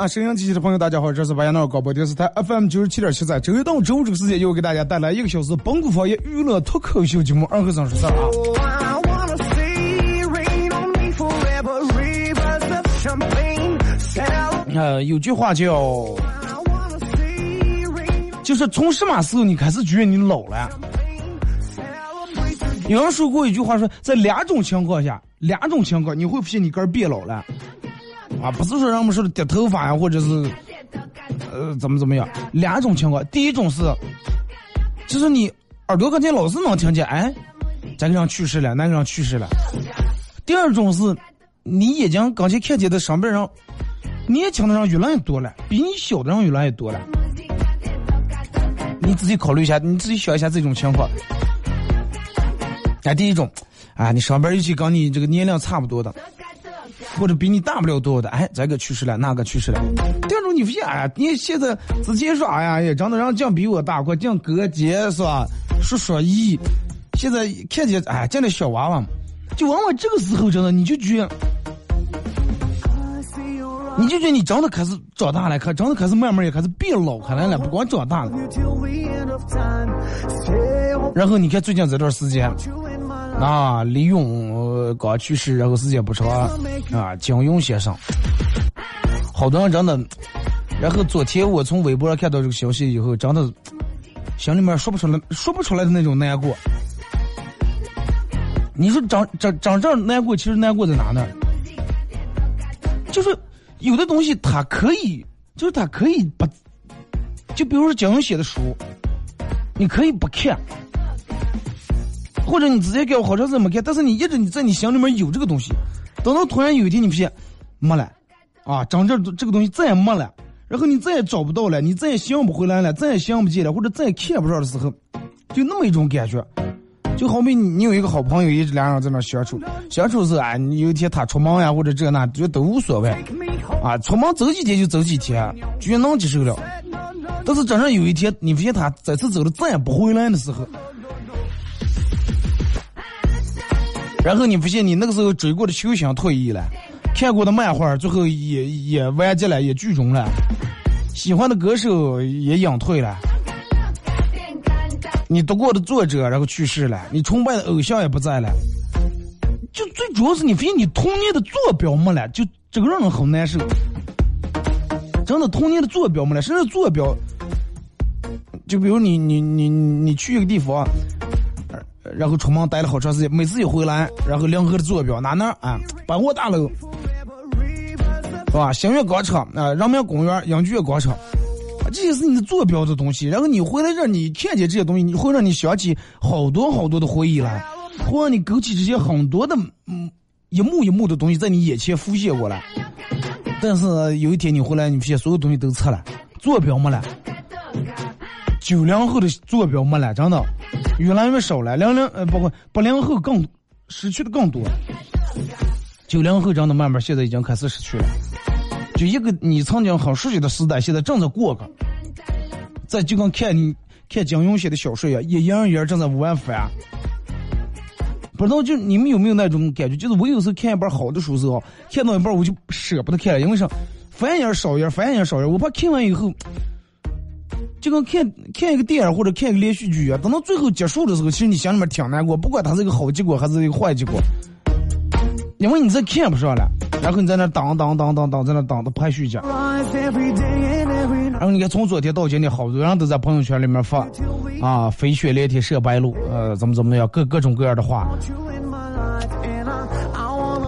啊，沈阳机器的朋友，大家好，这是白杨闹广播电视台 FM 九十七点七，在周一到周五这个时间，又给大家带来一个小时本土方言娱乐脱口秀节目《二和尚说事儿》啊。Oh. 呃，有句话叫就是从什么时候你开始觉得你老了.有人说过一句话说，在两种情况下，两种情况你会发现你个儿变老了，啊，不是说人们说的掉头发呀，或者是呃怎么怎么样，两种情况，第一种是，就是你耳朵跟前老是能听见，哎，这个人去世了，那个人去世了。第二种是，你眼睛刚才看见的上边人，年轻的人越来越多了，比你小的人越来越多了。你自己考虑一下，你自己想一下这种情况。哎，第一种，啊，你上边尤其跟你这个年龄差不多的，或者比你大不了多的，哎，这个去世了，那个去世了。第二种，你发现，哎，你现在直接说，哎呀，也长得让讲比我大，快讲哥姐是吧？叔叔姨，现在看见，哎，见了小娃娃，就往往这个时候，真的你就觉得，你就觉得你真的开始长大了，可真的开始慢慢也开始变老开来了，不光长大了。然后你看最近这段时间，啊，李咏、呃刚去世，然后时间不长啊，金庸先生，好多人真的。然后昨天我从微博上看到这个消息以后，真的心里面说不出来、说不出来的那种难过。你说长长长这难过，其实难过在哪呢？就是有的东西它可以，就是它可以不，就比如说金庸写的书，你可以不看，或者你直接给我好长时间没看，但是你一直你在你心里面有这个东西，等到突然有一天你发现没了，啊，真正这个东西再也没了，然后你再也找不到了，你再也想不回来了，再也想不见了，或者再也看不着的时候，就那么一种感觉。就好比你有一个好朋友，一直两人在那相处，相处是啊，你有一天他出门呀，或者这那，觉得都无所谓，啊，出门走几天就走几天，居然能接受了。但是真正有一天，你发现他再次走了再也不回来的时候，然后你发现你那个时候追过的球星退役了，看过的漫画最后也也完结了，也剧终了，喜欢的歌手也隐退了，你读过的作者然后去世了，你崇拜的偶像也不在了，就最主要是你发现你童年的坐标没了，就这个人很难受。真的童年的坐标没了，甚至坐标，就比如你你你你去一个地方，然后出门待了好长时间，每次一回来，然后联合的坐标哪哪啊，百货大楼，是吧？星月广场啊，人民公园、杨剧院广场，这些是你的坐标的东西。然后你回来让你看见这些东西，你会让你想起好多好多的回忆来，会让你勾起这些很多的嗯一幕一幕的东西在你眼前浮现过来。但是有一天你回来，你发现所有东西都撤了，坐标没了，九零后的坐标没了，真的越来越少了。零零呃，包括八零后更失去的更多。九零后真的慢慢现在已经开始失去了。就一个你曾经很熟悉的时代，现在正在过个。在就跟看你看金庸写的小说一样，一样一样正在往外翻。不知道就你们有没有那种感觉？就是我有时候看一本好的书时候，看到一半我就舍不得看了，因为啥？翻页少页，翻页少页，我怕看完以后，就跟看看一个电影或者看一个连续剧一样，等到最后结束的时候，其实你心里面挺难过，不管它是一个好结果还是一个坏结果，因为你再看不上了，然后你在那当当当当当，在那当的排序讲。然后你看，从昨天到今天，好多人都在朋友圈里面发啊，飞雪连天射白鹿，呃，怎么怎么样，各各种各样的话，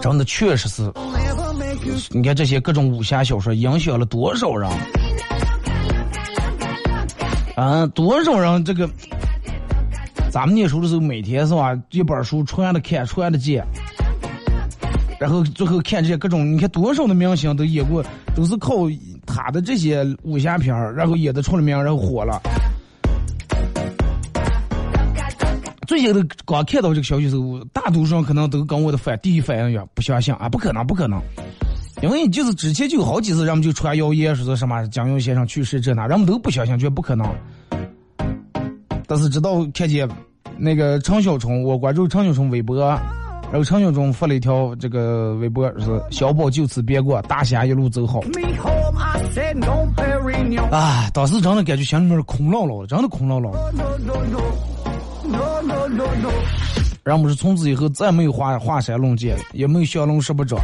真的确实是，你看这些各种武侠小说影响了多少人？啊，多少人这个，咱们念书的时候，每天是吧，一本书穿的看，穿的见。然后最后看这些各种，你看多少的明星都演过，都是靠他的这些武侠片儿，然后演的出了名，然后火了。最近的刚看到这个消息时候，大多数人可能都跟我的反第一反应一样，不相信啊，不可能，不可能。因为就是之前就有好几次，人们就传谣言说是什么蒋勇先生去世这那，人们都不相信，觉得不可能。但是直到看见那个陈小春，我关注陈小春微博，然后陈小春发了一条这个微博是“小宝就此别过，大侠一路走好 me home. I said no, Perignon. ”。啊，当时真的感觉心里面空落落的，真的空落落.然后我们是从此以后再没有华华山论剑，也没有降龙十八掌，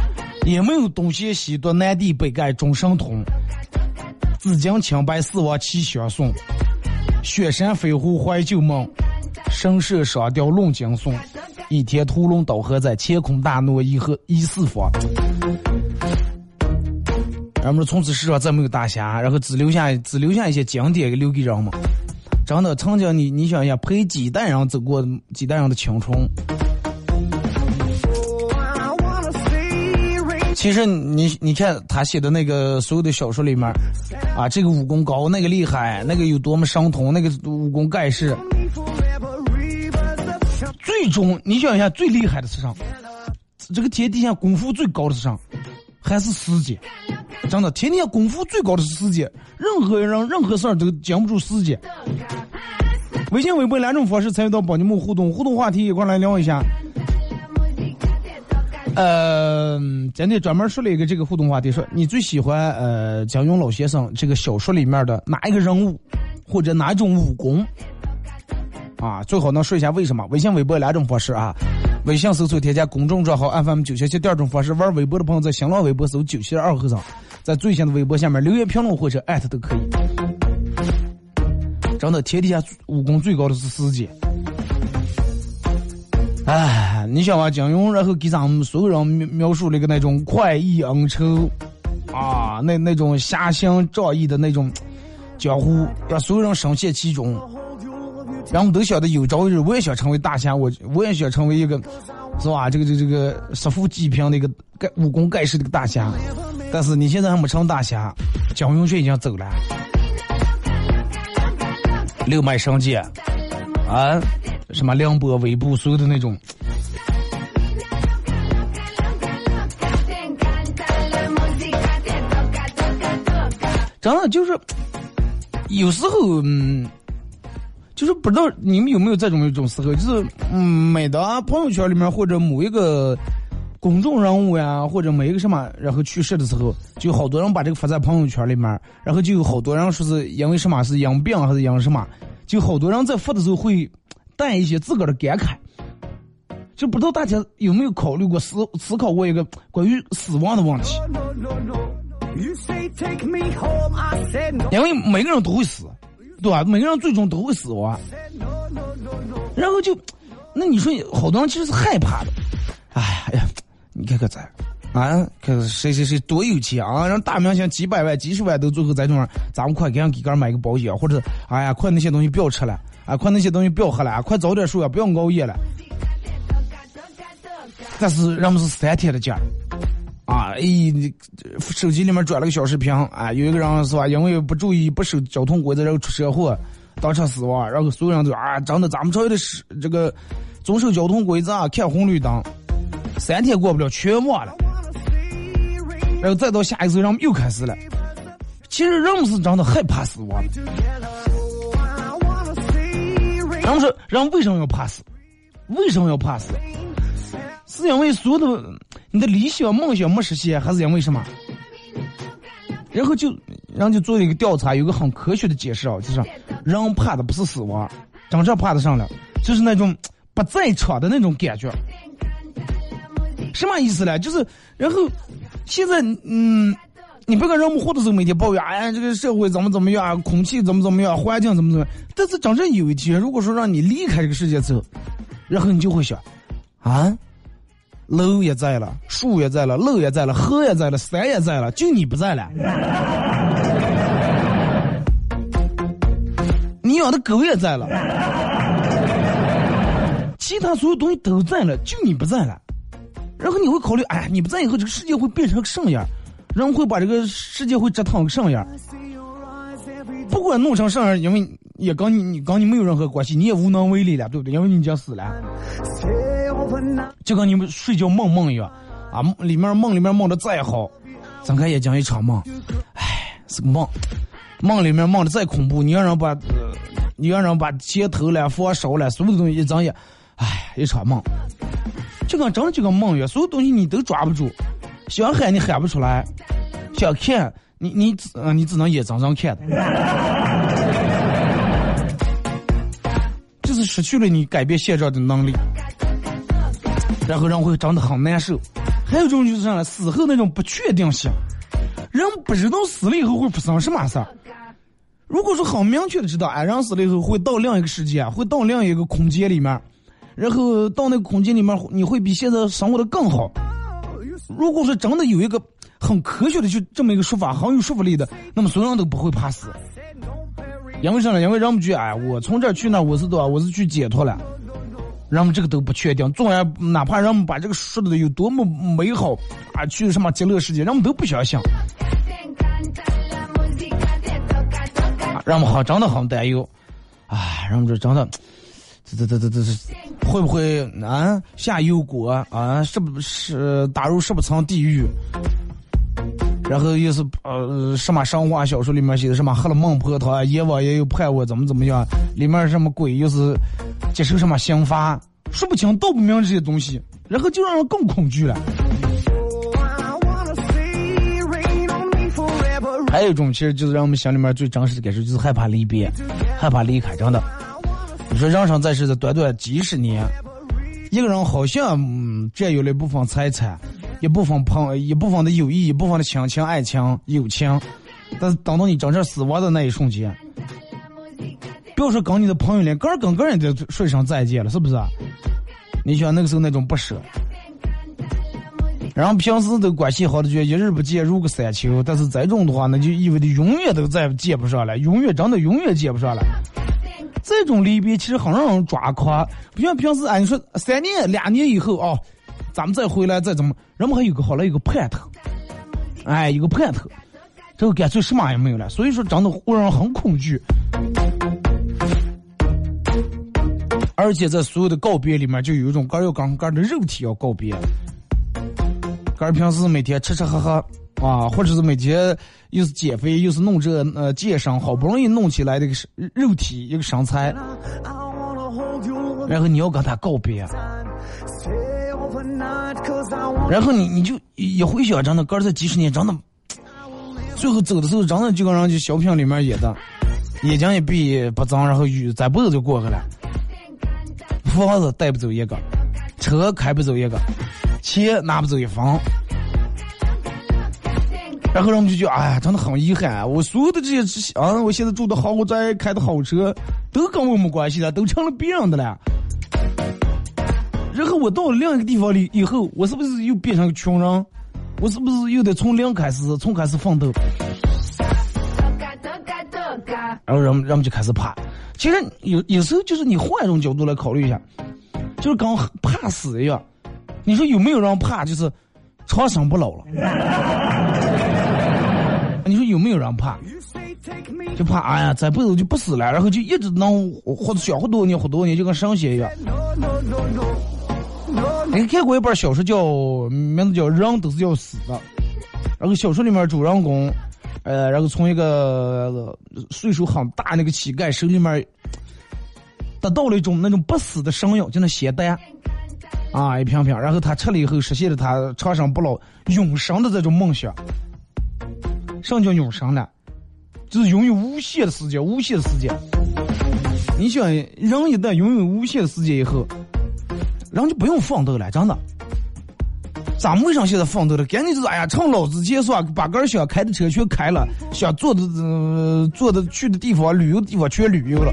也没有东邪西毒南帝北丐中神通，紫金青白四王齐相送，雪山飞狐怀旧梦，神射双雕论惊悚，倚天屠龙刀河在，乾坤大挪移和移四方。然后我们从此世上再没有大侠，然后只留下只留下一些经典留给人们。真的，曾经你你想一下，陪几代人走过几代人的青春。其实你你看他写的那个所有的小说里面，啊，这个武功高，那个厉害，那个有多么伤痛，那个武功盖世，最终你想一下，最厉害的是啥？这个天底下功夫最高的是啥？还是时间。真的，天天功夫最高的是时间，任何人任何事儿都经不住时间。微信、微博两种方式参与到宝节目互动，互动话题一块来聊一下。呃，今天专门说了一个这个互动话题，说你最喜欢呃蒋勇老先生这个小说里面的哪一个人物，或者哪种武功？啊，最好能说一下为什么？微信、微博两种方式啊。微信搜索添加公众账号 FM 九七七，第二种方式玩微博的朋友在新浪微博搜九七二和尚，在最新的微博下面留言评论或者艾特都可以。真的，天底下武功最高的是师姐。哎，你想啊，金庸然后给咱们所有人描描述了一个那种快意恩仇啊，那那种侠心仗义的那种江湖，让所有人深陷其中。然后都晓得有朝一日我也想成为大侠，我我也想成为一个，是吧？这个这个这个杀富济贫的一个盖武功盖世的一个大侠。但是你现在还没成大侠，蒋勇却已经走了，六脉神剑啊，什么梁波、微步所有的那种。真的就是，有时候，嗯，就是不知道你们有没有这种一种时候，就是，嗯，每当朋友圈里面或者某一个公众人物呀，或者某一个什么，然后去世的时候，就好多人把这个发在朋友圈里面，然后就有好多人说是因为什么是因病还是因什么，就好多人在发的时候会带一些自个儿的感慨。就不知道大家有没有考虑过思思考过一个关于死亡的问题？因为每个人都会死，对吧？每个人最终都会死亡。然后就，那你说好多人其实是害怕的。哎呀，你看看咱，啊，看谁谁谁多有钱啊，让大明星几百万、几十万都最后在这儿，咱们快给人给个人买个保险，或者哎呀，快那些东西不要吃了，啊，快那些东西不要喝了，啊快早点睡啊，不要熬夜了。但是人们是三天的假，啊，哎，你手机里面转了个小视频，啊，有一个人是吧，因为不注意不守交通规则，然后出车祸，当场死亡，然后所有人都啊，真的咱们朝的是这个遵守交通规则啊，看红绿灯，三天过不了全忘了，然后再到下一次，人们又开始了。其实人们是真的害怕死亡的。人们说，人为什么要怕死？为什么要怕死？是因为所有的你的理想梦想没实现，还是因为什么？然后就，人就做了一个调查，有个很科学的解释啊，就是人怕的不是死亡，真正怕的上了，就是那种不在场的那种感觉。什么意思呢？就是，然后现在，嗯，你别看人们活的时候每天抱怨，哎，这个社会怎么怎么样，空气怎么怎么样，环境怎么怎么样，但是真正有一天，如果说让你离开这个世界之后，然后你就会想，啊。楼也在了，树也在了，路也在了，河也在了，山也在了，就你不在了。你养的狗也在了，其他所有东西都在了，就你不在了。然后你会考虑，哎，你不在以后，这个世界会变成什么样？人会把这个世界会折腾个什么样？不管弄成什么样，因为也跟你你跟你没有任何关系，你也无能为力了，对不对？因为你已经死了。就跟你们睡觉梦梦一样，啊，里面梦里面梦的再好，睁开眼睛一场梦，唉，是个梦。梦里面梦的再恐怖，你让人把，你让人把街头了、房烧了，所有的东西一睁眼，唉，一场梦。就跟真的就跟梦一样，所有东西你都抓不住，想喊你喊不出来，想看你你只你只能眼睁睁看，就是失去了你改变现状的能力。然后人会长得很难受，还有一种就是啥呢死后那种不确定性，人不知道死了以后会发生什么事儿。如果说很明确的知道，哎，人死了以后会到另一个世界，会到另一个空间里面，然后到那个空间里面你会比现在生活的更好。如果说真的有一个很科学的就这么一个说法，很有说服力的，那么所有人都不会怕死。因为啥呢？因为人们觉得，哎，我从这儿去那，我是多？我是去解脱了。人们这个都不确定，纵然哪怕人们把这个说的有多么美好啊，去什么极乐世界，人们都不相信。人们好，真的很担忧，啊，人们这真的，这这这这这会不会啊下油锅啊？是不是打入十不层地狱？然后又是呃什么神话小说里面写的什么喝了孟婆汤，阎王爷又派我怎么怎么样？里面什么鬼又是接受什么刑罚？说不清道不明这些东西，然后就让人更恐惧了。还有一种其实就是让我们心里面最真实的感受，就是害怕离别，害怕离开。真的，你说人生在世的短短几十年，一个人好像嗯占有了一部分财产。一部分朋，一部分的友谊，一部分的亲情、爱情、友情，但是等到你真正死亡的那一瞬间，不要说跟你的朋友连个人跟个人都说一声再见了，是不是？你想那个时候那种不舍，然后平时都关系好的就一日不见如隔三秋，但是这种的话，那就意味着永远都再见不上了，永远真的永远见不上了。这种离别其实很让人抓狂，不像平时啊，你说三年、两年以后哦。咱们再回来再怎么，人们还有个好了，有个盼头，哎，有个盼头，这个干脆什么也没有了。所以说，真的会让人很恐惧。而且在所有的告别里面，就有一种干要跟干的肉体要告别。干平时每天吃吃喝喝啊，或者是每天又是减肥又是弄这呃健身，好不容易弄起来的一个肉体一个身材，然后你要跟他告别。然后你你就一回想，真的，哥这几十年真的，最后走的时候，真的就跟人就小品里面演的，眼睛一闭不睁，然后雨再不走就过去了，房子带不走一个，车开不走一个，钱拿不走一分，然后人们就觉得，哎呀，真的很遗憾，我所有的这些啊，我现在住的豪宅，开的好车，都跟我没关系了，都成了别人的了。然后我到了另一个地方里以后，我是不是又变成个穷人？我是不是又得从零开始，从开始奋斗？然后人们人们就开始怕。其实有有时候就是你换一种角度来考虑一下，就是跟怕死一样。你说有没有人怕就是长生不老了？你说有没有人怕？就怕哎呀，这辈子就不死了，然后就一直能活小活多年，活多年，就跟神仙一样。你看过一本小说叫名字叫《人都是要死的》，然后小说里面主人公，呃，然后从一个岁数很大那个乞丐手里面得到了一种那种不死的神药，就那仙丹。啊，一瓶瓶，然后他吃了以后，实现了他长生不老、永生的这种梦想。什么叫永生呢？就是拥有无限的时间，无限的时间。你想，人一旦拥有无限的时间以后，人就不用奋斗了，真的。咱们为啥现在奋斗了？赶紧就是哎呀，趁老子结束啊，把个想开的车全开了，想坐的、坐的去的地方、旅游的地方全旅游了。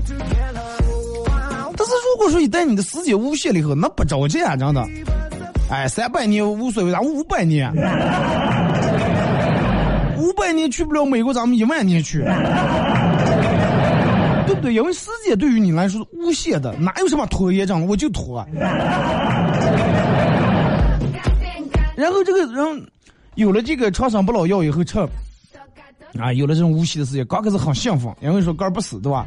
但是如果说一旦你的时间无限了以后，那不着急啊，真的。哎，三百年无所谓，咱五百年，五百年去不了美国，咱们一万年去，对不对？因为时间对于你来说是无限的，哪有什么拖延症？我就拖。然后这个人有了这个长生不老药以后吃，啊，有了这种无限的时间，刚开始很兴奋，因为说肝不死，对吧？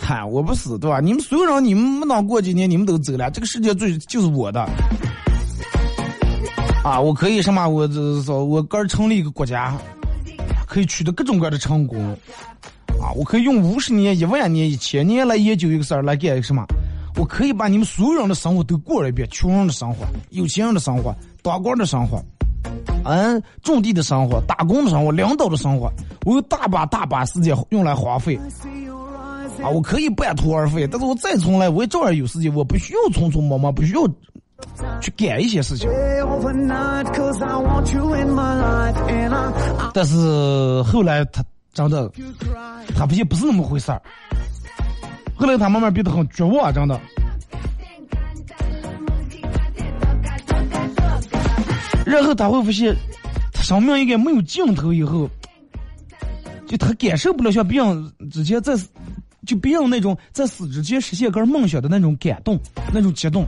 嗨，我不死，对吧？你们所有人，你们没当过几年，你们都走了，这个世界最就是我的。啊，我可以什么？我这说，我个儿成立一个国家，可以取得各种各样的成功。啊，我可以用五十年、一万年、一千年来研究一个事儿，来干什么？我可以把你们所有人的生活都过了一遍，穷人的生活、有钱人的生活、当官的生活，嗯，种地的生活、打工的生活、领导的生活，我有大把大把时间用来花费。啊，我可以半途而废，但是我再从来，我也照样有时间，我不需要匆匆忙忙，不需要去干一些事情。但是后来他真的，他不也不是那么回事儿。后来他慢慢变得很绝望，真的。然后他会发现，他生命应该没有尽头。以后，就他感受不了像别人之前在，就别人那种在死之前实现个梦想的那种感动、那种激动。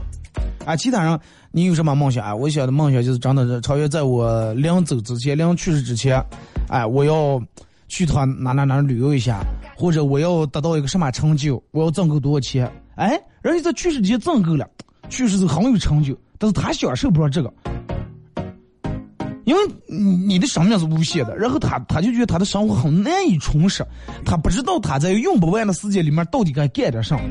啊，其他人，你有什么梦想啊？我想的梦想就是真的是超越在我临走之前、临去世之前，哎，我要去趟哪哪哪旅游一下，或者我要得到一个什么成就，我要挣够多少钱？哎，人家在去世之前挣够了，去世是很有成就，但是他享受不了这个。因为你的生命是无限的，然后他他就觉得他的生活很难以充实，他不知道他在用不完的时间里面到底该干点什么。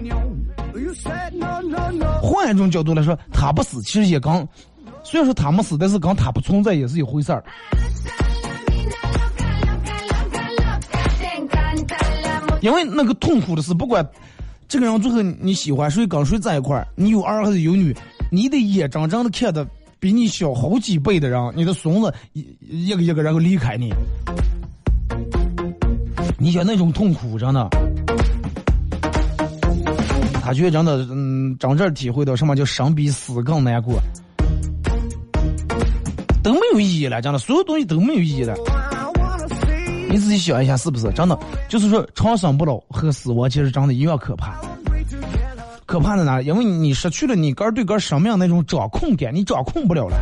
换一种角度来说，他不死其实也刚，虽然说他没死，但是跟他不存在也是一回事儿。因为那个痛苦的是，不管这个人最后你喜欢谁跟谁在一块儿，你有儿还是有女，你得眼睁睁的看着。比你小好几倍的人，你的孙子一一个一个然后离开你，你想那种痛苦真的，他觉得真的，嗯，真正体会到什么叫生比死更难过，都没有意义了，真的，所有东西都没有意义了。你自己想一下，是不是真的？就是说，长生不老和死亡其实真的一样可怕。可怕在哪？因为你失去了你个儿对个儿生命那种掌控感，你掌控不了了。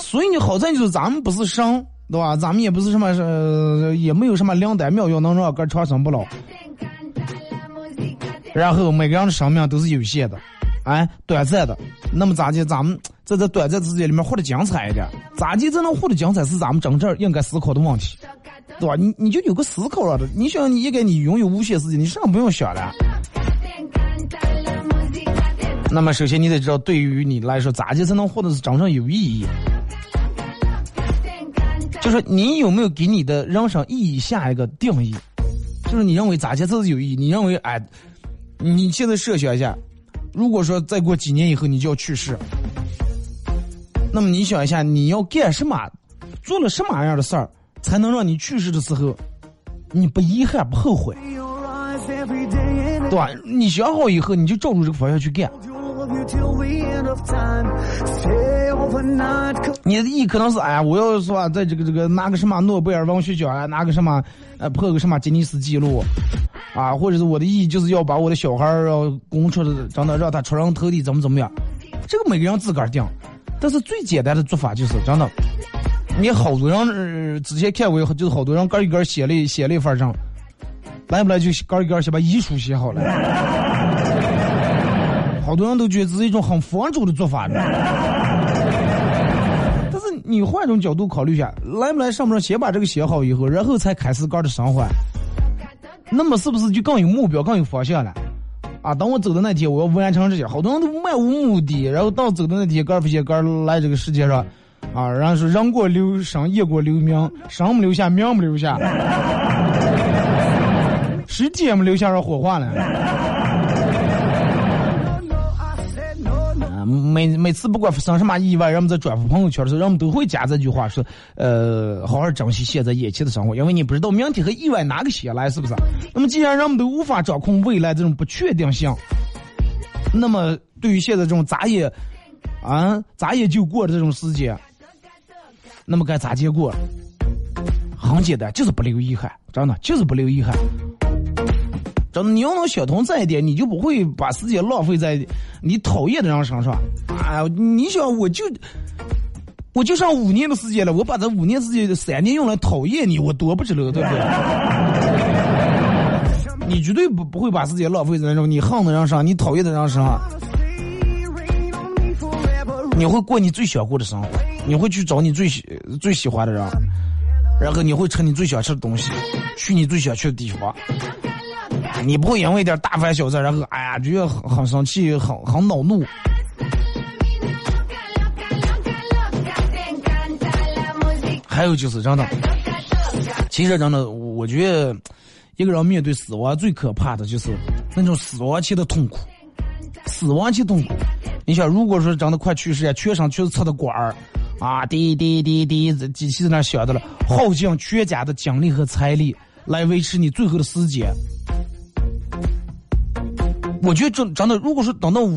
所以你好在就是咱们不是神，对吧？咱们也不是什么呃，也没有什么灵丹妙药能让个儿长生不老。然后每个人的生命都是有限的，哎，短暂的。那么咋的？咱们在这短暂时间里面活得精彩一点？咋地才能活得精彩？是咱们真正应该思考的问题，对吧？你你就有个思考了的。你想，你应该你拥有无限时间，你啥不用想了。那么，首先你得知道，对于你来说，咋地才能活得是真正有意义？就是你有没有给你的人生意义下一个定义？就是你认为咋地才是有意义？你认为哎，你现在设想一下，如果说再过几年以后你就要去世，那么你想一下，你要干什么？做了什么样的事儿，才能让你去世的时候你不遗憾、不后悔？对吧？你想好以后，你就照着这个方向去干。你的意义可能是哎呀，我要是吧，在这个这个拿个什么诺贝尔文学奖啊，拿个什么呃破个什么吉尼斯纪录啊，或者是我的意义就是要把我的小孩儿要供出来，真的让他出人头地，怎么怎么样？这个每个人自个儿定。但是最简单的做法就是真的，你好多人之前看过，就是好多人个一个写了写了一份证，来不来就个一个先把遗书写好了。好多人都觉得这是一种很佛主的做法呢。但是你换一种角度考虑一下，来不来上不上，先把这个写好以后，然后才开始个的生活，那么是不是就更有目标、更有方向了？啊，等我走的那天，我要完成这些。好多人都漫无目的，然后到走的那天，个不些个来这个世界上，啊，然后是人过留声，雁过留名，声没留下，名没留下，时间也没留下让火化了。每每次不管发生什么意外，人们在转发朋友圈的时候，人们都会加这句话，说，呃，好好珍惜现在眼前的生活，因为你不知道明天和意外哪个先来，是不是？那么既然人们都无法掌控未来这种不确定性，那么对于现在这种眨眼，啊，眨眼就过的这种时间，那么该咋结过？很简单，就是不留遗憾，真的就是不留遗憾。真，你要能想通这一点，你就不会把时间浪费在你讨厌的人身上。啊，你想，我就我就上五年的时间了，我把这五年时间三年用来讨厌你，我多不值得，对不对？你绝对不不会把时间浪费在那种你恨的人上，你讨厌的人上。你会过你最想过的生活，你会去找你最喜最喜欢的人，然后你会吃你最想吃的东西，去你最想去的地方。你不会因为一点大凡小事，然后哎呀觉得很很生气，很很恼怒。还有就是真的，其实真的，我觉得一个人面对死亡最可怕的就是那种死亡期的痛苦，死亡期痛苦。你想，如果说真的快去世，全身全是插的管儿，啊，滴滴滴滴，机器在那响的了，耗尽全家的精力和财力来维持你最后的时间。我觉得真真的，如果说等到我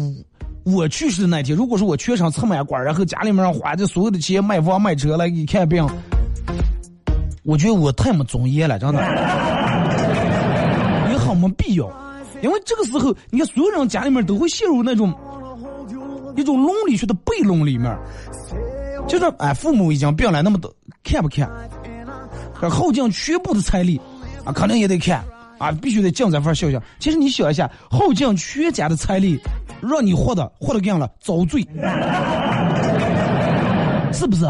我去世的那天，如果说我全身插满管，然后家里面花这所有的钱买房买车来给你看病，我觉得我太没尊严了，真的，也很没必要。因为这个时候，你看所有人家里面都会陷入那种一种伦理学的悖论里面，就是哎，父母已经病了，那么多看不看？耗尽全部的财力啊，肯定也得看。啊，必须得尽这份孝心。其实你想一下，耗尽全家的财力，让你活的活的更了遭罪，是不是？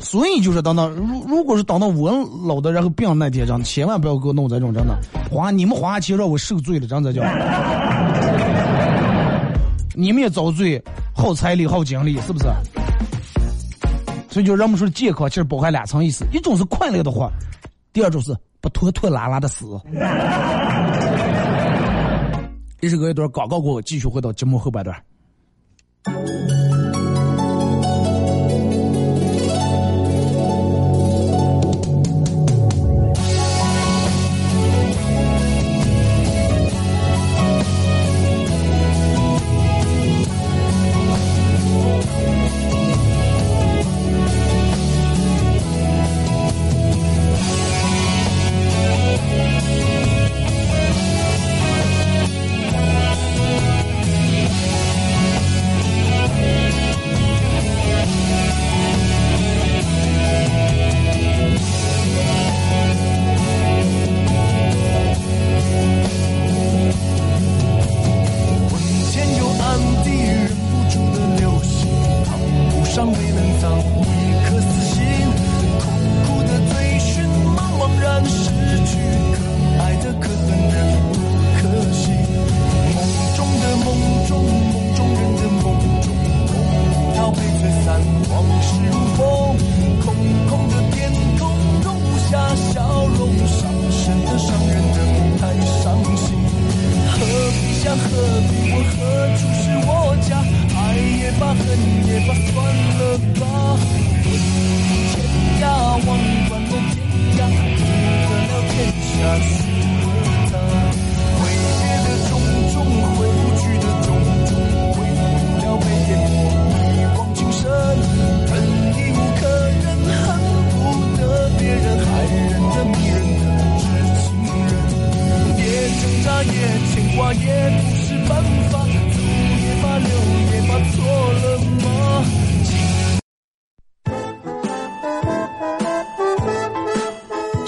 所以就是等到如如果是等到我老的然后病那天，真千万不要给我弄这种真的花你们花钱让我受罪了，真的叫你们也遭罪，耗财力耗精力，是不是？所以就人们说健康其实包含两层意思，一种是快乐的活，第二种是。不拖拖拉拉的死。这是个一段广告过后，继续回到节目后半段。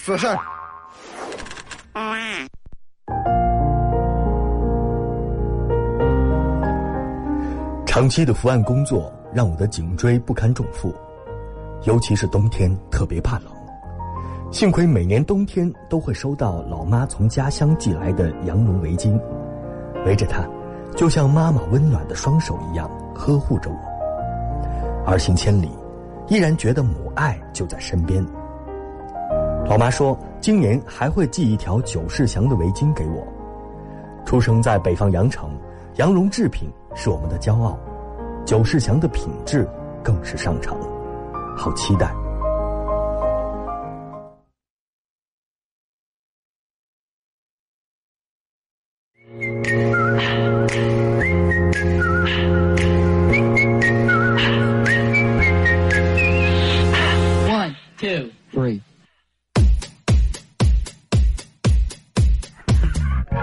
说事儿。长期的伏案工作让我的颈椎不堪重负，尤其是冬天特别怕冷。幸亏每年冬天都会收到老妈从家乡寄来的羊绒围巾，围着它，就像妈妈温暖的双手一样呵护着我。儿行千里，依然觉得母爱就在身边。老妈说，今年还会寄一条九世祥的围巾给我。出生在北方羊城，羊绒制品是我们的骄傲，九世祥的品质更是上乘，好期待。One, two, three.，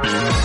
是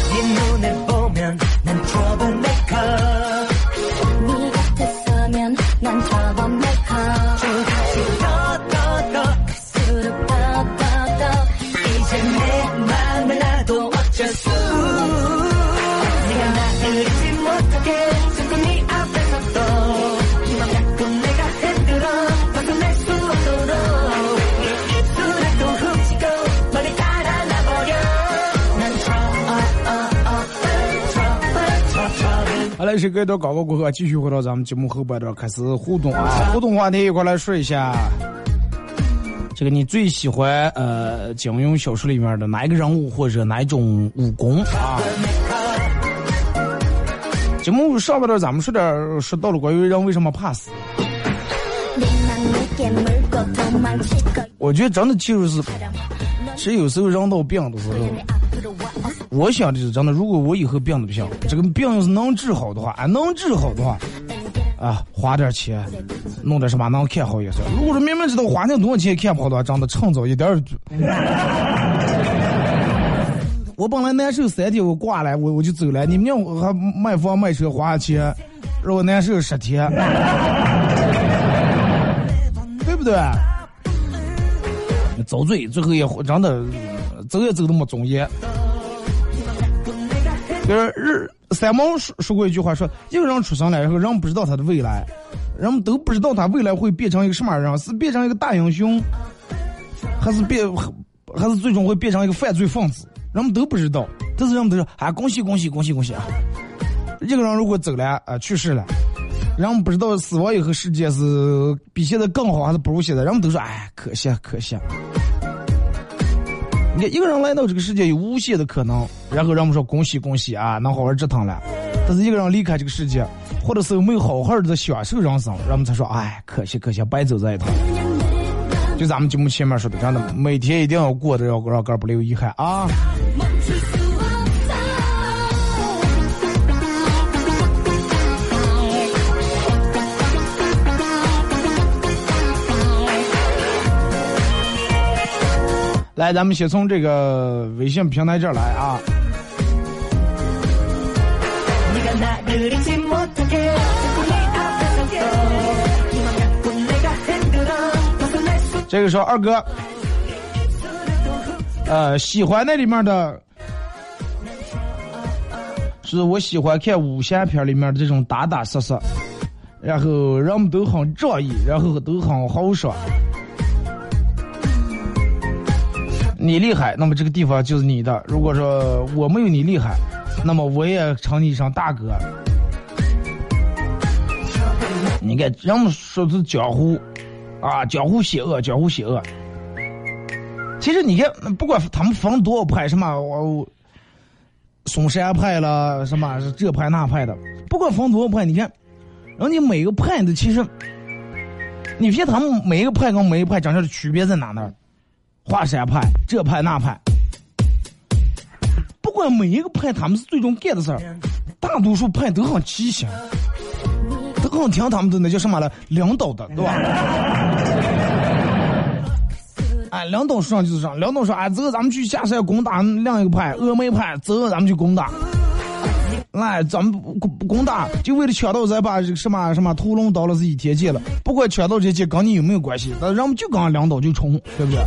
隔一段广告过后，继续回到咱们节目后半段开始互动啊！互动话题一块来说一下，这个你最喜欢呃金庸小说里面的哪一个人物或者哪一种武功啊？节目上半段咱们说点说到了关于人为什么怕死。我觉得真的就是，其实有时候人到病的时候，我想的是真的，如果我以后病的不行，这个病要是能治好的话，啊，能治好的话，啊，花点钱，弄点什么能看好也算。如果说明明知道花那多少钱看不好的话，真的趁早一点。我本来难受三天，我挂了，我我就走了。你们让我还买房买车花钱，让我难受十天，对不对？遭罪，最后也真的走也走的没尊严。就是日三毛说说过一句话，说一个人出生了以后，人不知道他的未来，人们都不知道他未来会变成一个什么人，是变成一个大英雄，还是变，还是最终会变成一个犯罪分子，人们都不知道。但是人们都说啊，恭喜恭喜恭喜恭喜啊！一个人如果走了啊，去世了，人们不知道死亡以后世界是比现在更好还是不如现在，人们都说哎，可惜可惜。你看，一个人来到这个世界有无限的可能，然后人们说恭喜恭喜啊，能好好折腾了。但是一个人离开这个世界，或者是没有好好的享受人生，人们才说哎，可惜可惜，白走这一趟。就咱们节目前面说的，真的，每天一定要过得让让哥不留遗憾啊。来，咱们先从这个微信平台这儿来啊。这个说二哥，呃，喜欢那里面的，是我喜欢看武侠片里面的这种打打杀杀，然后人们都很仗义，然后都很豪爽。你厉害，那么这个地方就是你的。如果说我没有你厉害，那么我也称你一声大哥。你看，人们说是江湖，啊，江湖险恶，江湖险恶。其实你看，不管他们分多少派，什么我嵩山派了，什么这派那派的，不管分多少派，你看，然后你每个派的其实，你发现他们每一个派跟每一个派长相的区别在哪呢？华山派这派那派，不管每一个派他们是最终干的事儿，大多数派都很畸形，都很听他们的那叫什么了领导的，对吧？哎，领导说上就是上，领导说哎，走，咱们去下山攻打另一个派峨眉派，走，咱们去攻打。来，咱们攻攻打，就为了抢到咱把这个什么什么屠龙刀了是一天界了，不管抢到这些跟你有没有关系，但人们就跟领导就冲，对不对？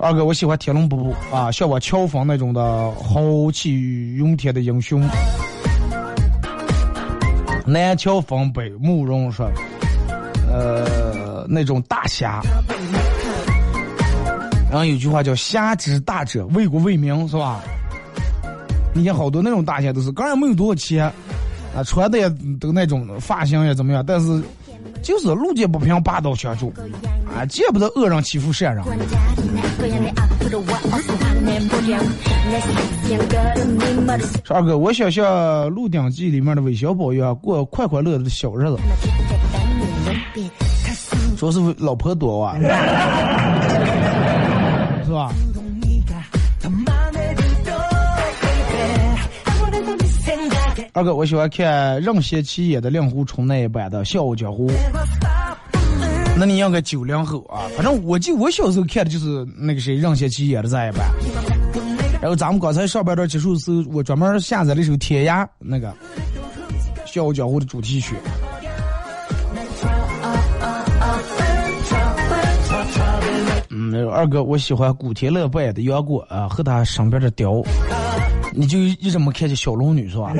二哥，我喜欢天龙八部啊，像我乔峰那种的豪气勇天的英雄。南乔峰，北慕容说，呃，那种大侠。然后有句话叫“侠之大者，为国为民”，是吧？你看好多那种大侠都是，刚也没有多少钱，啊，穿的也都那种发型也怎么样，但是就是路见不平拔刀相助，啊，见不得恶人欺负善人。说二哥，我想像《鹿鼎记》里面的韦小宝一样，过快快乐乐的小日子。说是老婆多啊，是吧？二哥，我喜欢看任贤齐演的令狐冲那一版的《笑傲江湖》。那你应该九零后啊，反正我记我小时候看的就是那个谁任贤齐演的这一版。然后咱们刚才上半段结束的时候，我专门下载了一首《天涯》那个《笑傲江湖》的主题曲。嗯，二哥，我喜欢古天乐扮演的杨过啊，和他身边的雕。你就一直没看见小龙女是吧？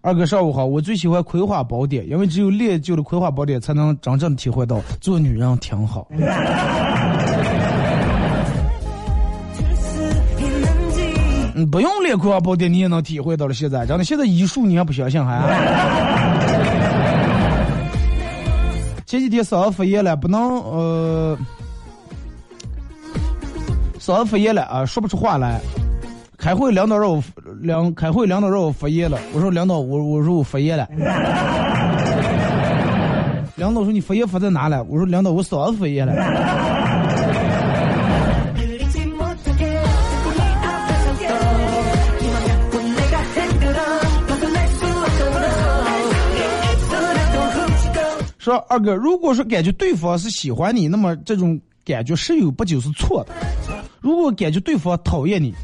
二哥上午好，我最喜欢《葵花宝典》，因为只有练就了《葵花宝典》，才能真正体会到做女人挺好。嗯，不用练《葵花宝典》，你也能体会到了。现在真的，现在医术你还不相信还？前几天嗓子发炎了，不能呃。嗓子发炎了啊，说不出话来。开会领导让我两开会领导让我发炎了，我说领导我我说我发炎了。领导说你发炎发在哪了？我说领导我嗓子发炎了。说二哥，如果说感觉对方是喜欢你，那么这种感觉十有不九是错的？如果感觉对方讨厌你，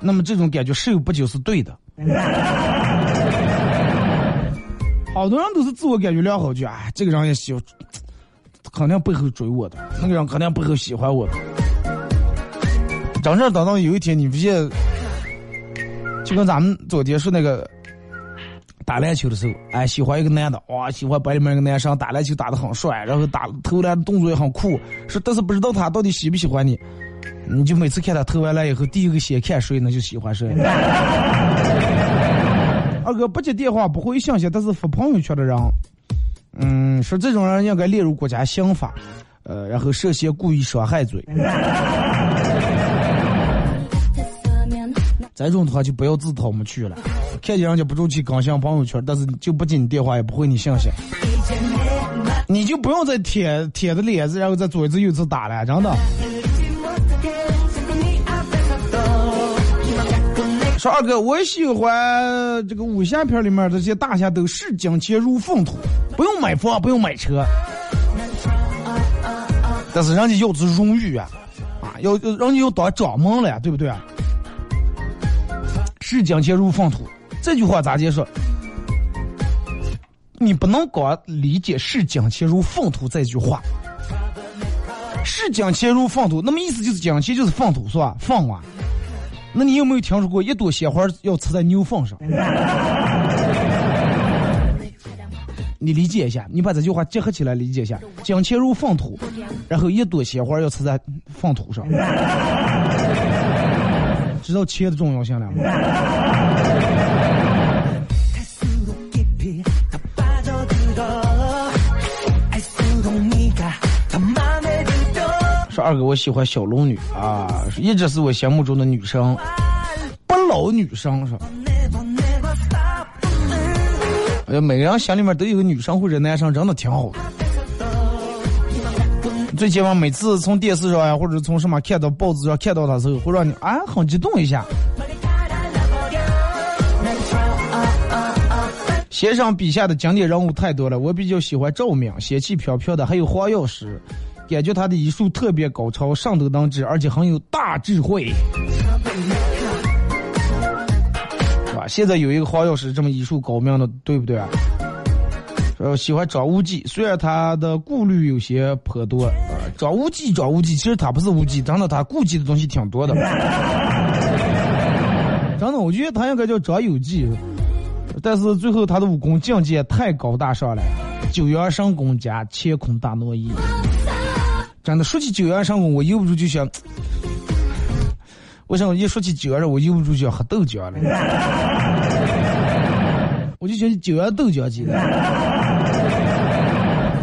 那么这种感觉十有八九是对的。好多人都是自我感觉良好，就啊，这个人也喜，肯定背后追我的，那个人肯定背后喜欢我的。真正等到有一天你发现，就跟咱们昨天说那个打篮球的时候，哎，喜欢一个男的，哇，喜欢班里面一个男生打篮球打的很帅，然后打投篮动作也很酷，说但是不知道他到底喜不喜欢你。你就每次看他投完了以后，第一个先看谁，那就喜欢谁。二哥不接电话，不回信息，但是发朋友圈的人，嗯，说这种人应该列入国家刑法，呃，然后涉嫌故意伤害罪。这种的话就不要自讨没趣了。看见人家不中去更新朋友圈，但是就不接你电话，也不回你信息，你就不用再贴贴着脸子，然后再左一次右一次打了，真的。说二哥，我喜欢这个武侠片里面这些大侠都视金钱如粪土，不用买房，不用买车，但是人家要的是荣誉啊，啊，要人家要当掌门了呀，对不对啊？视金钱如粪土，这句话咋解释？你不能光理解“视金钱如粪土”这句话，“视金钱如粪土”，那么意思就是金钱就是粪土，是吧？粪啊。那你有没有听说过一朵鲜花要插在牛粪上？你理解一下，你把这句话结合起来理解一下：金钱如粪土，然后一朵鲜花要插在粪土上，知道钱的重要性了吗？二哥，我喜欢小龙女啊，一直是我心目中的女生，不老女生是吧？每个人心里面都有个女生或者男生，真的挺好的。最起码每次从电视上呀，或者从什么看到报纸上看到他的时候，会让你啊很激动一下。先生笔下的经典人物太多了，我比较喜欢赵敏，仙气飘飘的，还有黄药师，感觉他的医术特别高超，上头能治，而且很有大智慧。是吧？现在有一个黄药师这么医术高明的，对不对啊？呃，喜欢张无忌，虽然他的顾虑有些颇多。呃，张无忌，张无忌，其实他不是无忌，真的他顾忌的东西挺多的。真的，我觉得他应该叫张有忌，但是最后他的武功境界太高大上了，九阳神功加乾坤大挪移。真的，说起九阳神功，我忍不住就想，为什么一说起九阳神，我忍不住就想喝豆浆了？我就想起九阳豆浆机了。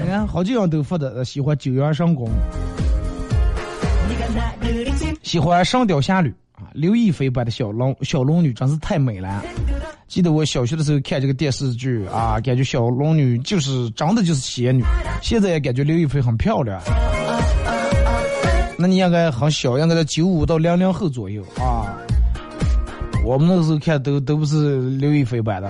你看，好几样都发的喜欢九阳神功，喜欢《上吊侠侣》啊，刘亦菲版的小龙小龙女真是太美了。记得我小学的时候看这个电视剧啊，感觉小龙女就是长得就是仙女，现在也感觉刘亦菲很漂亮。那你应该很小，应该在九五到零零后左右啊。我们那个时候看都都不是刘亦菲版的。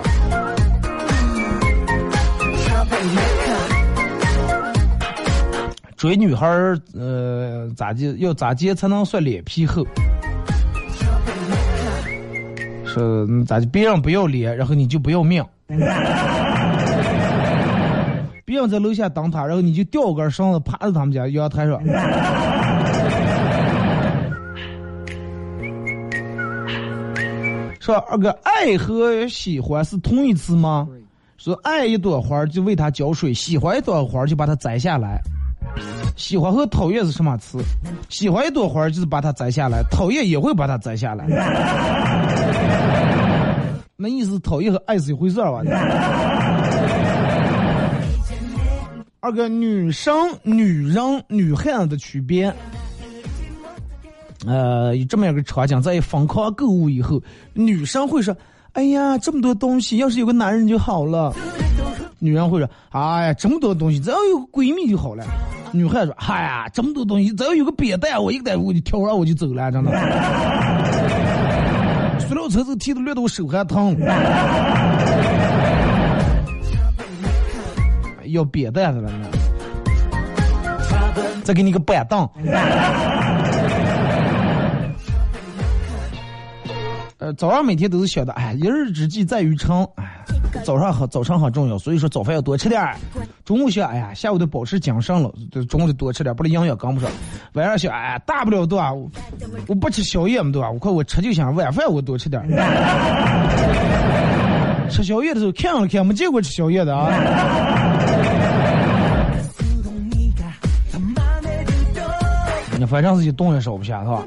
追女孩儿，呃，咋接要咋接才能算脸皮厚？是咋的？别人不要脸，然后你就不要命。别人在楼下等他，然后你就吊根绳子趴在他们家阳台上。说二哥，爱和喜欢是同义词吗？说爱一朵花就为它浇水，喜欢一朵花就把它摘下来。喜欢和讨厌是什么词？喜欢一朵花就是把它摘下来，讨厌也会把它摘下来。那意思讨厌和爱是一回事儿吧？二哥女生、女人、女汉子的区别。呃，有这么样个场景，在疯狂购物以后，女生会说：“哎呀，这么多东西，要是有个男人就好了。”女人会说：“哎呀，这么多东西，只要有个闺蜜就好了。”女孩说：“哎呀，这么多东西，只要有个扁担，我一个单我就挑完我就走了，真的。塑料车子提的累得我手还疼。要扁担子了，再给你个板凳。呃，早上每天都是想的，哎，一日之计在于晨，哎，早上好，早上很重要，所以说早饭要多吃点儿。中午想，哎呀，下午得保持精神了，中午得多吃点，不然营养跟不上。晚上想，哎，大不了对吧？我不吃宵夜嘛，对吧？我看我吃就行，晚饭我多吃点。吃宵夜的时候看了看，没见过吃宵夜的啊。你反正自己动也少不下，是吧？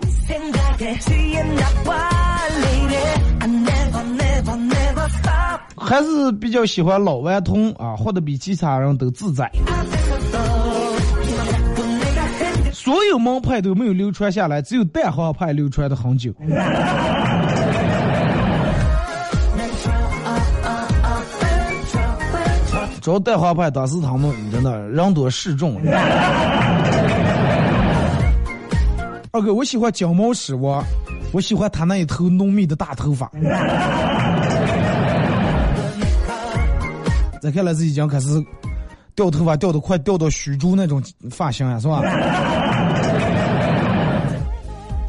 还是比较喜欢老顽童啊，活得比其他人都自在。所有门派都没有流传下来，只有蛋黄派流传的很久。主要蛋黄派当时他们真的人多势众。二哥，我喜欢金毛狮王，我喜欢他那一头浓密的大头发。再看来是已经开始掉头发，掉的快掉到虚竹那种发型了，是吧？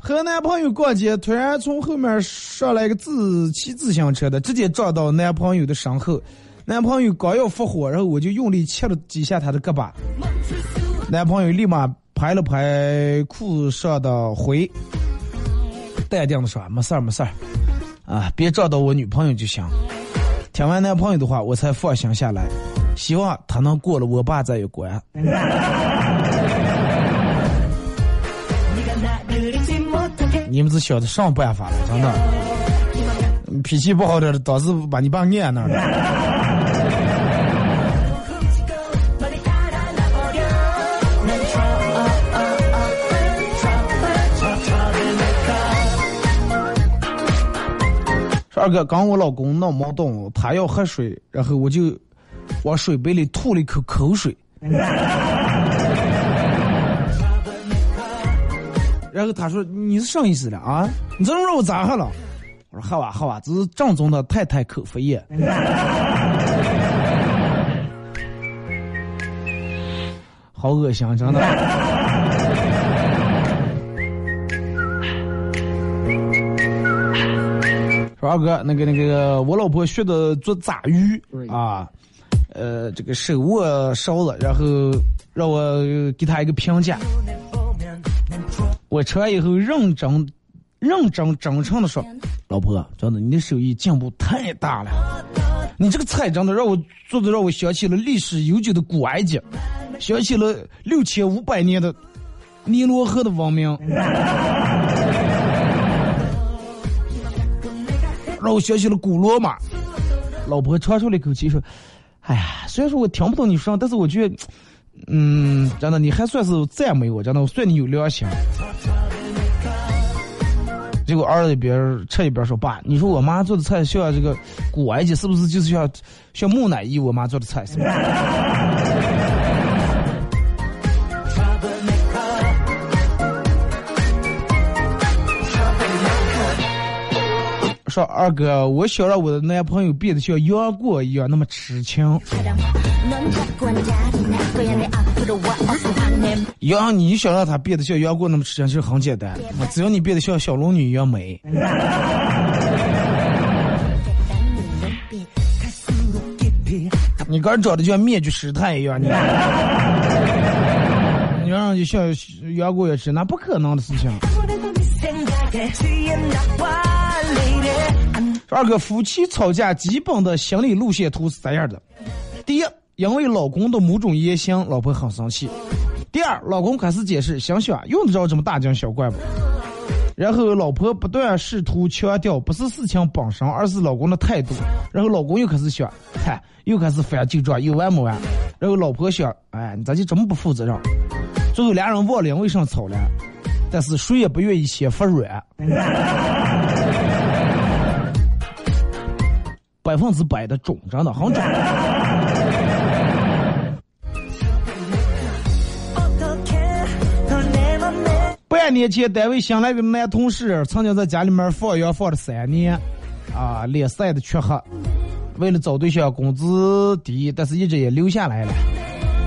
和男朋友逛街，突然从后面上来一个自骑自行车的，直接撞到男朋友的身后。男朋友刚要发火，然后我就用力切了几下他的胳膊。男朋友立马拍了拍裤上的灰，淡定的说：“没事儿，没事儿，啊，别撞到我女朋友就行。”听完男朋友的话，我才放心下来，希望他能过了我爸这一关。你们是晓得上办法了，真的。脾气不好点的，当时把你爸撵那了。二哥，刚我老公闹矛盾，他要喝水，然后我就往水杯里吐了一口口水。然后他说：“你是什意思了啊？你这么让我咋喝了？”我说：“喝吧，喝吧，这是正宗的太太口服液。”好恶心，真的。说二哥，那个那个，我老婆学的做炸鱼啊，呃，这个手握勺子，然后让我给她一个评价。我吃完以后认真、认真、真诚的说：“老婆，真的，你的手艺进步太大了。你这个菜真的让我做的让我想起了历史悠久的古埃及，想起了六千五百年的尼罗河的文明，让我想起了古罗马。”老婆长出了一口气说：“哎呀，虽然说我听不懂你说，但是我觉得。”嗯，真的，你还算是赞美我，真的，我算你有良心。结果儿子一边吃一边说：“爸，你说我妈做的菜像这个古埃及，是不是就是像像木乃伊？我妈做的菜是吧？” 说二哥，我想让我的男朋友变得像杨过一样那么痴情。杨，你想让他变得像杨过那么痴情，其实很简单，只要你变得像小龙女一样美。你刚长得就像面具师太一样，你让就像杨过也是，那不可能的事情。二哥，夫妻吵架基本的心理路线图是这样的：第一，因为老公的某种言行，老婆很生气；第二，老公开始解释，想想用得着这么大惊小怪不？然后老婆不断试图强调，不是事情本身，而是老公的态度。然后老公又开始想，嗨，又开始翻旧账，有完没完？然后老婆想，哎，你咋就这么不负责任？最后俩人忘了为啥吵了，但是谁也不愿意先服软。百分之百的准，真的很准。半年前，单位新来的男同事曾经在家里面放羊放了三年，啊，脸晒的黢黑。为了找对象，工资低，但是一直也留下来了。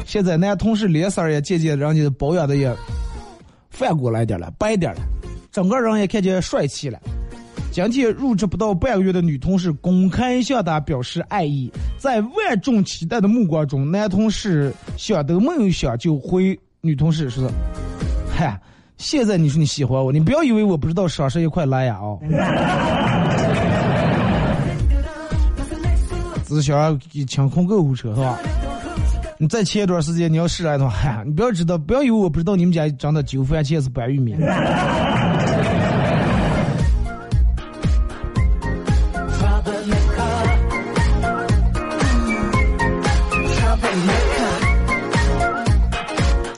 现在男同事脸色也渐渐让人保养的也反过来点了，白点了，整个人也看见帅气了。今天入职不到半个月的女同事公开向他表示爱意，在万众期待的目光中，男同事想都没有想就回女同事说：“ 嗨，现在你说你喜欢我，你不要以为我不知道双十一快来呀哦。”只想清空购物车是吧？你再前一段时间你要试来的话，嗨，你不要知道，不要以为我不知道你们家长的九番茄是白玉米。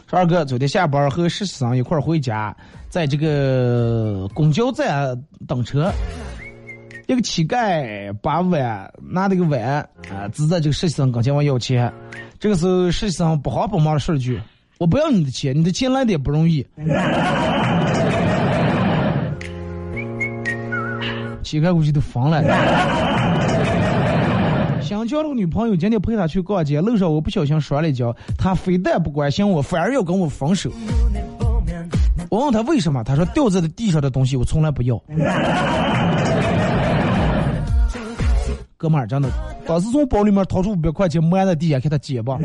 二哥昨天下班和实习生一块儿回家，在这个公交站等车，一个乞丐把碗拿那个碗啊，指着这个实习生跟前问要钱。这个时候实习生不慌不忙的说了句：“我不要你的钱，你的钱来的也不容易。”乞丐估计都疯了。想交了个女朋友，今天陪她去逛街，路上我不小心摔了一跤，她非但不关心我，反而要跟我分手。我问她为什么，她说掉在地上的东西我从来不要。哥们儿，真的，当时从包里面掏出五百块钱，埋在地下给他捡吧。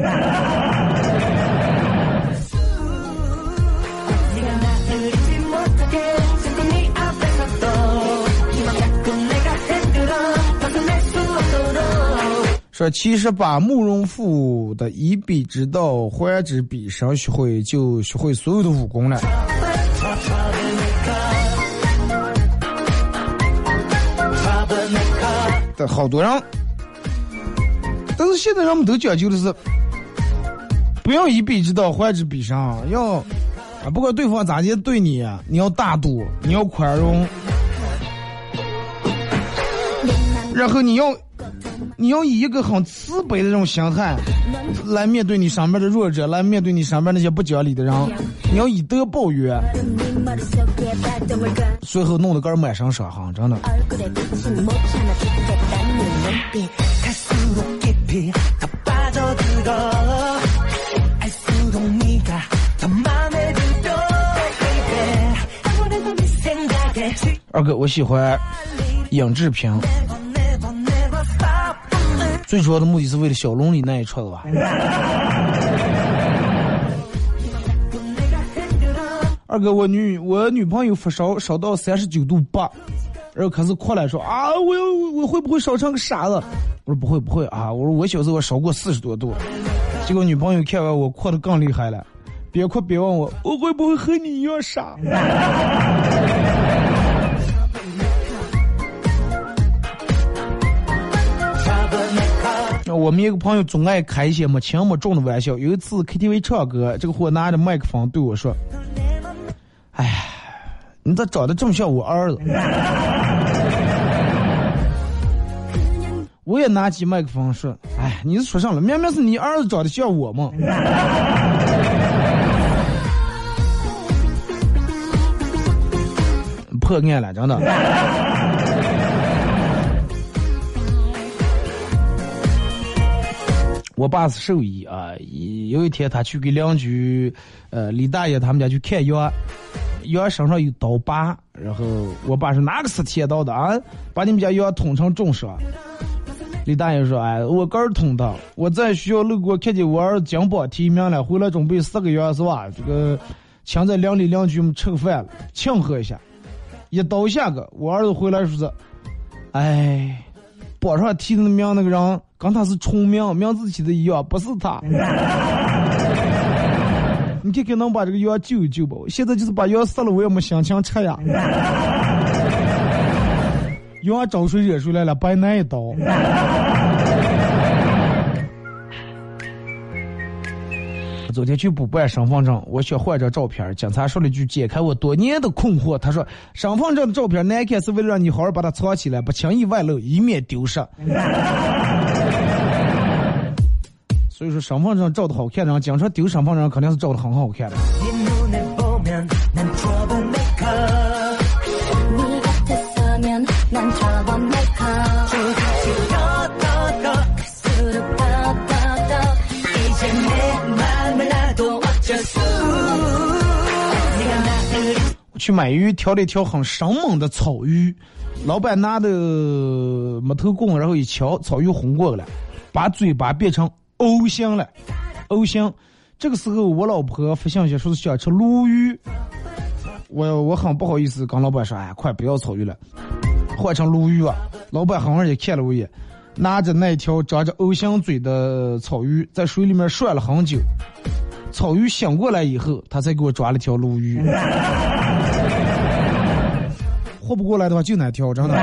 说其实把慕容复的一臂之道还之彼身学会，就学会所有的武功了。但好多人，但是现在人们都讲究的是，不要以彼之道还之彼身，要啊，不管对方咋地对你，你要大度，你要宽容，然后你要。你要以一个很慈悲的这种心态，来面对你身边的弱者，来面对你身边那些不讲理的人。你要以德报怨，最后弄得个满身伤痕。真的。二哥，我喜欢。尹志平。最主要的目的是为了小龙里那一串子吧。二哥，我女我女朋友发烧烧到三十九度八，然后开始哭了，说啊，我要我会不会烧成个傻子？我说不会不会啊，我说我小时候我烧过四十多度。结果女朋友看完我哭的更厉害了，别哭别问我，我会不会和你一样傻？我们一个朋友总爱开一些没轻没重的玩笑。有一次 KTV 唱歌，这个货拿着麦克风对我说：“哎，你咋长得这么像我儿子？” 我也拿起麦克风说：“哎，你是说上了？明明是你儿子长得像我嘛。” 破案了，真的。我爸是兽医啊，有一天他去给邻居，呃，李大爷他们家去看羊，羊身上有刀疤，然后我爸说哪个是铁刀的啊？把你们家羊捅成重伤。李大爷说：“哎，我刚捅的，我在学校路过看见我儿子金榜题名了，回来准备四个羊是吧？这个请在邻里邻居们吃个饭，庆贺一下。一刀下个，我儿子回来说是，哎，榜上提的那名那个人跟他是重名，名字起的一样，不是他。你看看能把这个羊救一救吧？现在就是把羊杀了，我也没心情吃呀。羊找谁惹出来了？白挨一刀。昨天去补办身份证，我想换张照片，警察说了句解开我多年的困惑。他说，身份证的照片难看是为了让你好好把它藏起来，不轻易外露，以免丢失。所以说，身份证照的好看的人，经常丢身份证肯定是照的很好看的。去买鱼，挑了一条很生猛的草鱼，老板拿的木头棍，然后一敲，草鱼轰过来了，把嘴巴变成 O 型了，O 型。这个时候，我老婆发信息说是想吃鲈鱼，我我很不好意思跟老板说，哎，快不要草鱼了，换成鲈鱼啊。老板好像也看了我一眼，拿着那条长着 O 型嘴的草鱼，在水里面涮了很久。草鱼醒过来以后，他才给我抓了条鲈鱼。活不过来的话就难挑真的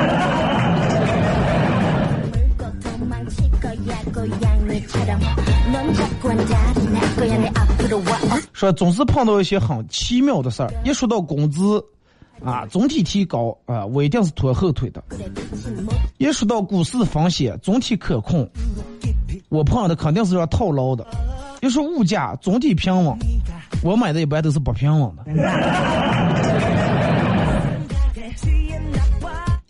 说总是碰到一些很奇妙的事儿一说到工资啊总体提高啊我一定是拖后腿的。一说到股市风险总体可控。我碰的肯定是要套牢的。要说物价总体平稳。我买的一般都是不平稳的。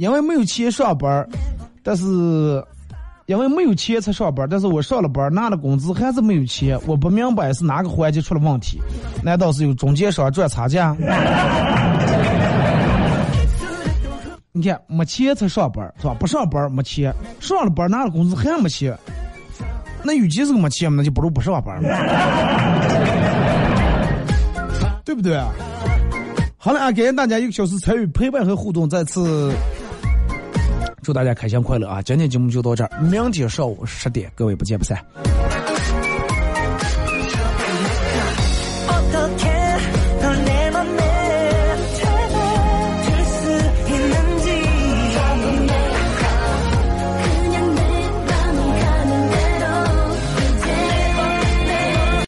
因为没有钱上班，但是因为没有钱才上班，但是我上了班拿了工资还是没有钱，我不明白是哪个环节出了问题？难道是有中间商赚差价？你看没钱才上班是吧？不上班没钱，上了班拿了工资还没钱，那与其是没钱，那就不如不上班，对不对啊？好了啊，感谢大家一个小时参与陪伴和互动，再次祝大家开心快乐啊！今天节目就到这儿，明天上午十点，各位不见不散。